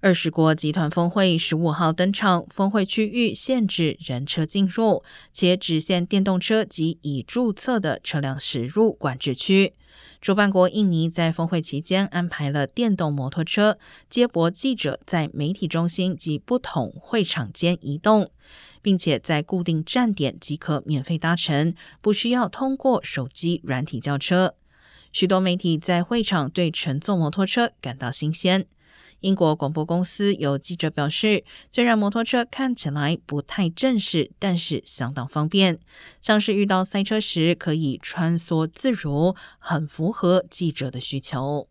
二十国集团峰会十五号登场，峰会区域限制人车进入，且只限电动车及已注册的车辆驶入管制区。主办国印尼在峰会期间安排了电动摩托车接驳记者，在媒体中心及不同会场间移动，并且在固定站点即可免费搭乘，不需要通过手机软体叫车。许多媒体在会场对乘坐摩托车感到新鲜。英国广播公司有记者表示，虽然摩托车看起来不太正式，但是相当方便，像是遇到塞车时可以穿梭自如，很符合记者的需求。